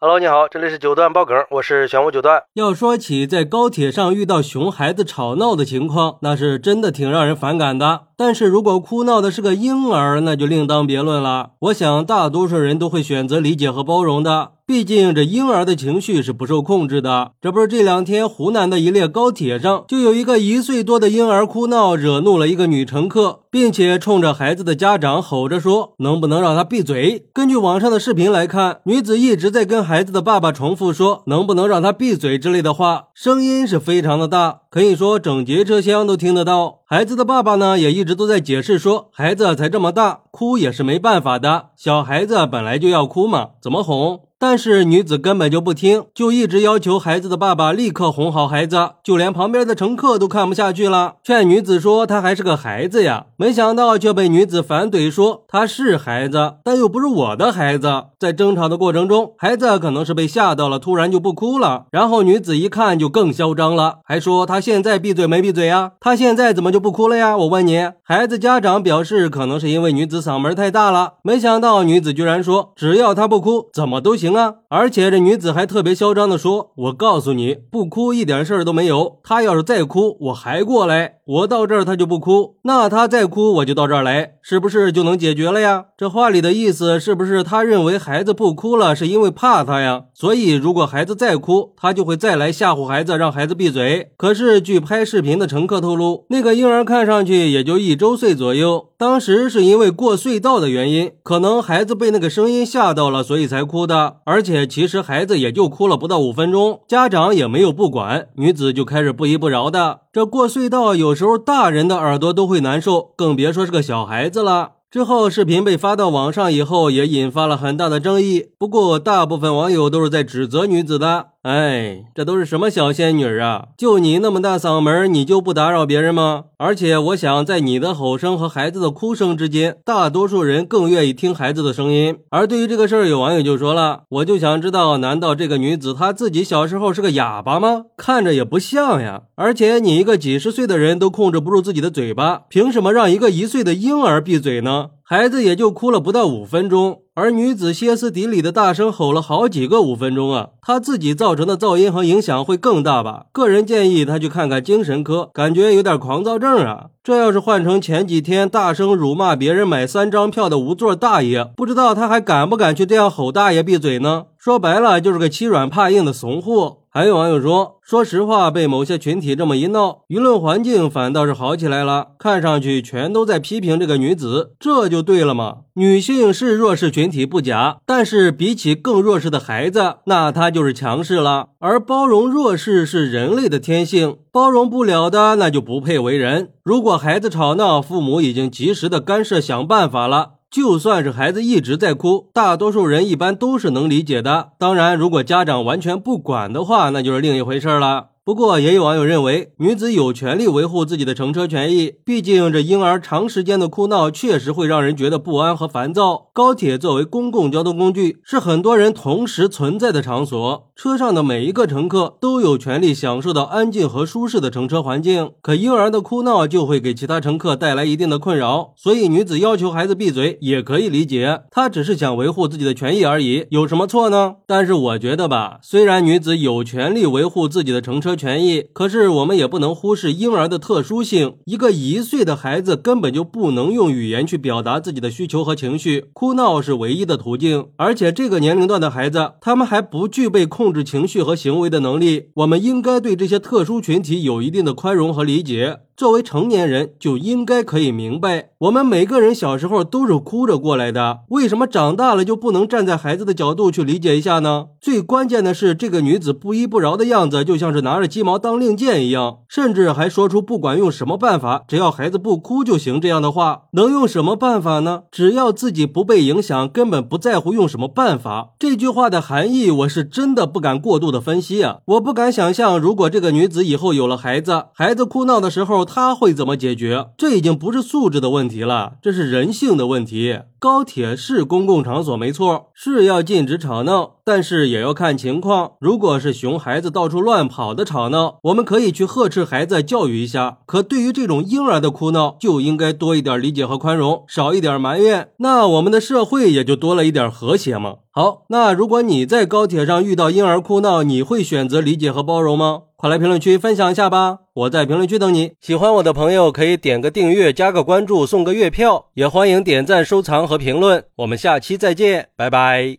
Hello，你好，这里是九段爆梗，我是玄武九段。要说起在高铁上遇到熊孩子吵闹的情况，那是真的挺让人反感的。但是如果哭闹的是个婴儿，那就另当别论了。我想大多数人都会选择理解和包容的。毕竟这婴儿的情绪是不受控制的。这不是这两天湖南的一列高铁上，就有一个一岁多的婴儿哭闹，惹怒了一个女乘客，并且冲着孩子的家长吼着说：“能不能让他闭嘴？”根据网上的视频来看，女子一直在跟孩子的爸爸重复说：“能不能让他闭嘴”之类的话，声音是非常的大，可以说整节车厢都听得到。孩子的爸爸呢，也一直都在解释说：“孩子才这么大，哭也是没办法的，小孩子本来就要哭嘛，怎么哄？”但是女子根本就不听，就一直要求孩子的爸爸立刻哄好孩子，就连旁边的乘客都看不下去了，劝女子说她还是个孩子呀。没想到却被女子反怼说她是孩子，但又不是我的孩子。在争吵的过程中，孩子可能是被吓到了，突然就不哭了。然后女子一看就更嚣张了，还说他现在闭嘴没闭嘴呀？他现在怎么就不哭了呀？我问你，孩子家长表示可能是因为女子嗓门太大了。没想到女子居然说只要她不哭，怎么都行。行啊！而且这女子还特别嚣张的说：“我告诉你，不哭一点事儿都没有。她要是再哭，我还过来。我到这儿她就不哭，那她再哭我就到这儿来，是不是就能解决了呀？”这话里的意思是不是他认为孩子不哭了是因为怕他呀？所以如果孩子再哭，他就会再来吓唬孩子，让孩子闭嘴。可是据拍视频的乘客透露，那个婴儿看上去也就一周岁左右，当时是因为过隧道的原因，可能孩子被那个声音吓到了，所以才哭的。而且其实孩子也就哭了不到五分钟，家长也没有不管，女子就开始不依不饶的。这过隧道有时候大人的耳朵都会难受，更别说是个小孩子了。之后，视频被发到网上以后，也引发了很大的争议。不过，大部分网友都是在指责女子的。哎，这都是什么小仙女啊？就你那么大嗓门，你就不打扰别人吗？而且，我想在你的吼声和孩子的哭声之间，大多数人更愿意听孩子的声音。而对于这个事儿，有网友就说了：“我就想知道，难道这个女子她自己小时候是个哑巴吗？看着也不像呀。而且，你一个几十岁的人都控制不住自己的嘴巴，凭什么让一个一岁的婴儿闭嘴呢？”孩子也就哭了不到五分钟，而女子歇斯底里的大声吼了好几个五分钟啊！她自己造成的噪音和影响会更大吧？个人建议她去看看精神科，感觉有点狂躁症啊！这要是换成前几天大声辱骂别人买三张票的无座大爷，不知道他还敢不敢去这样吼大爷闭嘴呢？说白了就是个欺软怕硬的怂货。还有网友说，说实话，被某些群体这么一闹，舆论环境反倒是好起来了。看上去全都在批评这个女子，这就对了嘛。女性是弱势群体不假，但是比起更弱势的孩子，那她就是强势了。而包容弱势是人类的天性，包容不了的那就不配为人。如果孩子吵闹，父母已经及时的干涉想办法了。就算是孩子一直在哭，大多数人一般都是能理解的。当然，如果家长完全不管的话，那就是另一回事了。不过，也有网友认为，女子有权利维护自己的乘车权益。毕竟，这婴儿长时间的哭闹确实会让人觉得不安和烦躁。高铁作为公共交通工具，是很多人同时存在的场所，车上的每一个乘客都有权利享受到安静和舒适的乘车环境。可婴儿的哭闹就会给其他乘客带来一定的困扰，所以女子要求孩子闭嘴也可以理解，她只是想维护自己的权益而已，有什么错呢？但是我觉得吧，虽然女子有权利维护自己的乘车，权益，可是我们也不能忽视婴儿的特殊性。一个一岁的孩子根本就不能用语言去表达自己的需求和情绪，哭闹是唯一的途径。而且这个年龄段的孩子，他们还不具备控制情绪和行为的能力。我们应该对这些特殊群体有一定的宽容和理解。作为成年人，就应该可以明白，我们每个人小时候都是哭着过来的，为什么长大了就不能站在孩子的角度去理解一下呢？最关键的是，这个女子不依不饶的样子，就像是拿着鸡毛当令箭一样，甚至还说出不管用什么办法，只要孩子不哭就行这样的话。能用什么办法呢？只要自己不被影响，根本不在乎用什么办法。这句话的含义，我是真的不敢过度的分析啊！我不敢想象，如果这个女子以后有了孩子，孩子哭闹的时候。他会怎么解决？这已经不是素质的问题了，这是人性的问题。高铁是公共场所，没错，是要禁止吵闹，但是也要看情况。如果是熊孩子到处乱跑的吵闹，我们可以去呵斥孩子，教育一下。可对于这种婴儿的哭闹，就应该多一点理解和宽容，少一点埋怨，那我们的社会也就多了一点和谐嘛。好，那如果你在高铁上遇到婴儿哭闹，你会选择理解和包容吗？快来评论区分享一下吧！我在评论区等你。喜欢我的朋友可以点个订阅、加个关注、送个月票，也欢迎点赞、收藏和评论。我们下期再见，拜拜。